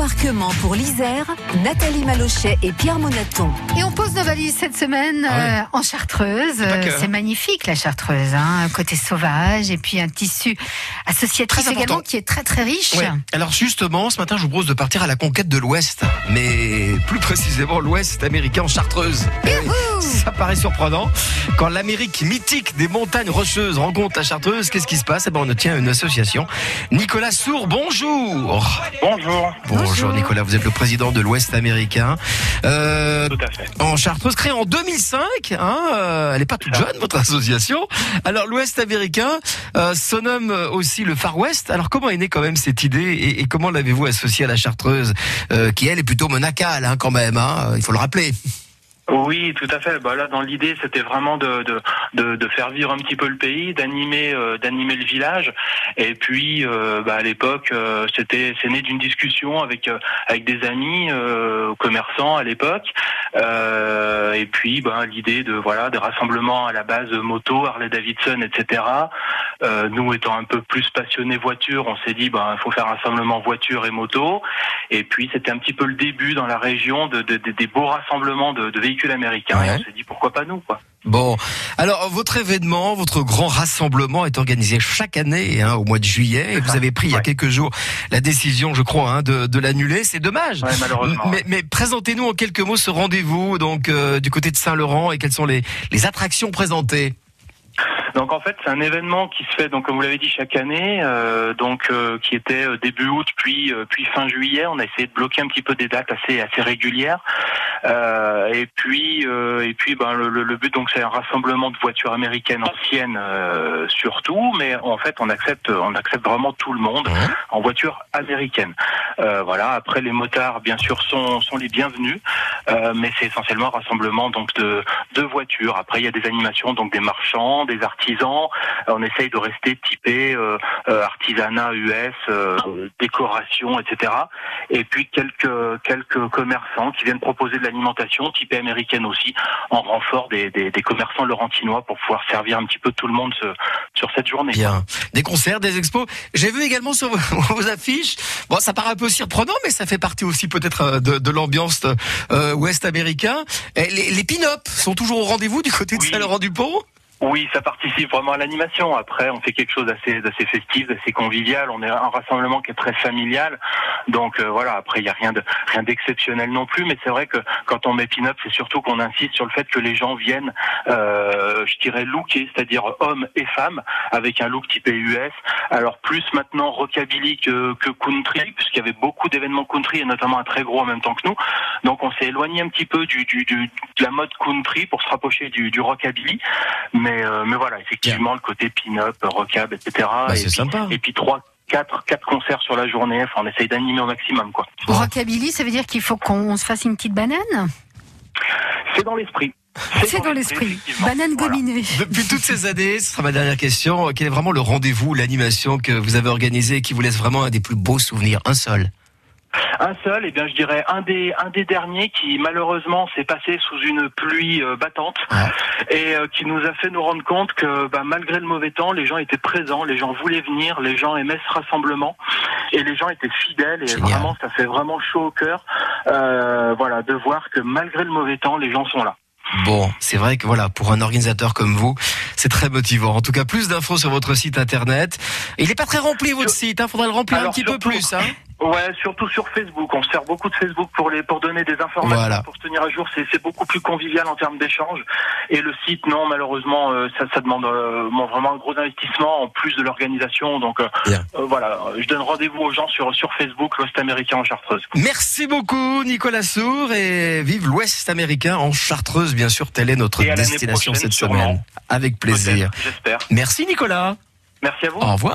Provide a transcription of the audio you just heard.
Embarquement pour l'Isère, Nathalie Malochet et Pierre Monaton. Et on pose nos valises cette semaine Ah ouais. euh, en Chartreuse. Euh, C'est hein. magnifique la Chartreuse, hein, un côté sauvage et puis un tissu associatif Très important. également qui est très très riche. Ouais. Alors justement, ce matin, je vous propose de partir à la conquête de l'Ouest, mais plus précisément l'Ouest américain en Chartreuse. Ça paraît surprenant. Quand l'Amérique mythique des montagnes rocheuses rencontre la Chartreuse, qu'est-ce qui se passe? Eh ben, on tient une association. Nicolas Sour, bonjour. Bonjour. Bonjour Nicolas, vous êtes le président de l'Ouest américain. Euh, Tout à fait. en Chartreuse, créée en 2005. Hein, euh, elle n'est pas toute jeune, votre association. Alors, l'Ouest américain euh, se nomme aussi le Far West. Alors, comment est née quand même cette idée et, et comment l'avez-vous associée à la Chartreuse, euh, qui elle est plutôt monacale hein, quand même, hein, il faut le rappeler. Oui, tout à fait. Bah là, dans l'idée, c'était vraiment de, faire vivre un petit peu le pays, d'animer, euh, le village. Et puis, euh, bah, à l'époque, euh, c'était, c'est né d'une discussion avec des amis commerçants à l'époque. Et puis, bah, l'idée de voilà, des rassemblements à la base moto, Harley Davidson, etc. Nous étant un peu plus passionnés voiture, on s'est dit, bah, faut faire rassemblement voiture et moto. Et puis, c'était un petit peu le début dans la région de, de- de- des beaux rassemblements de, de véhicules américains. Ouais. Et on s'est dit, pourquoi pas nous, quoi. Bon, alors votre événement, votre grand rassemblement est organisé chaque année hein, au mois de juillet. Et vous avez pris il y a quelques jours la décision, je crois, hein, de, de l'annuler. C'est dommage. Ouais, malheureusement. Mais, mais présentez-nous en quelques mots ce rendez-vous donc euh, du côté de Saint-Laurent et quelles sont les, les attractions présentées? Donc en fait, c'est un événement qui se fait, donc comme vous l'avez dit, chaque année, euh, donc euh, qui était début août puis euh, puis fin juillet. On a essayé de bloquer un petit peu des dates assez assez régulières. Euh, et puis euh, et puis ben le, le- le but donc c'est un rassemblement de voitures américaines anciennes euh, surtout, mais en fait on accepte on accepte vraiment tout le monde Ouais. en voiture américaine. Euh, voilà. Après les motards bien sûr sont sont les bienvenus, euh, mais c'est essentiellement un rassemblement donc de de voitures. Après, il y a des animations, donc des marchands, des artisans. Euh, On essaye de rester typé euh, euh, artisanat US, décoration, etc. Et puis quelques quelques commerçants qui viennent proposer de l'alimentation typée américaine aussi, en renfort des, des, des commerçants laurentinois pour pouvoir servir un petit peu tout le monde ce- sur cette journée. Bien. Des concerts, des expos. J'ai vu également sur vos, vos affiches. Bon, ça paraît un peu surprenant, mais ça fait partie aussi peut-être euh, de, de l'ambiance euh, ouest américain. Les, les pin-up sont toujours au rendez-vous du côté de Oui. Saint-Laurent-du-Pont? Oui, ça participe vraiment à l'animation. Après, on fait quelque chose d'assez d'assez festif, d'assez convivial. On est un rassemblement qui est très familial. Donc euh, voilà. Après, il y a rien de rien d'exceptionnel non plus. Mais c'est vrai que quand on met pin-up, c'est surtout qu'on insiste sur le fait que les gens viennent, euh, je dirais, looker, c'est-à-dire hommes et femmes, avec un look typé US. Alors plus maintenant rockabilly que, que country, puisqu'il y avait beaucoup d'événements country et notamment un très gros en même temps que nous. Donc on s'est éloigné un petit peu du, du, du- de la mode country pour se rapprocher du, du rockabilly. Euh, mais voilà, effectivement, le côté pin-up, rockab, etc. Bah, et, c'est puis, sympa. et puis trois, quatre, quatre concerts sur la journée. Enfin, on essaye d'animer au maximum, quoi. Rockabilly, ça veut dire qu'il faut qu'on se fasse une petite banane C'est dans l'esprit. C'est dans l'esprit. Banane Voilà. gominée. Depuis toutes ces années, ce sera ma dernière question. Quel est vraiment le rendez-vous, l'animation que vous avez organisé et qui vous laisse vraiment un des plus beaux souvenirs Un seul? Un seul, et bien je dirais un des un des derniers qui malheureusement s'est passé sous une pluie euh, battante Ah. et euh, qui nous a fait nous rendre compte que bah, malgré le mauvais temps, les gens étaient présents, les gens voulaient venir, les gens aimaient ce rassemblement et les gens étaient fidèles et Génial. vraiment ça fait vraiment chaud au cœur, euh, voilà, de voir que malgré le mauvais temps, les gens sont là. Bon, c'est vrai que voilà, pour un organisateur comme vous, c'est très motivant. En tout cas, plus d'infos sur votre site internet. Il n'est pas très rempli votre site, hein. Faudra le remplir un petit peu plus, hein. Ouais, surtout sur Facebook. On se sert beaucoup de Facebook pour les pour donner des informations, Voilà. pour se tenir à jour. C'est beaucoup plus convivial en termes d'échange. Et le site, non, malheureusement, euh, ça, ça demande euh, bon, vraiment un gros investissement en plus de l'organisation. Donc euh, voilà, je donne rendez-vous aux gens sur sur Facebook, l'Ouest américain en Chartreuse. Merci beaucoup, Nicolas Sour, et vive l'Ouest américain en Chartreuse, bien sûr. Telle est notre destination cette sûrement. semaine. Avec plaisir. J'espère. Merci, Nicolas. Merci à vous. Au revoir.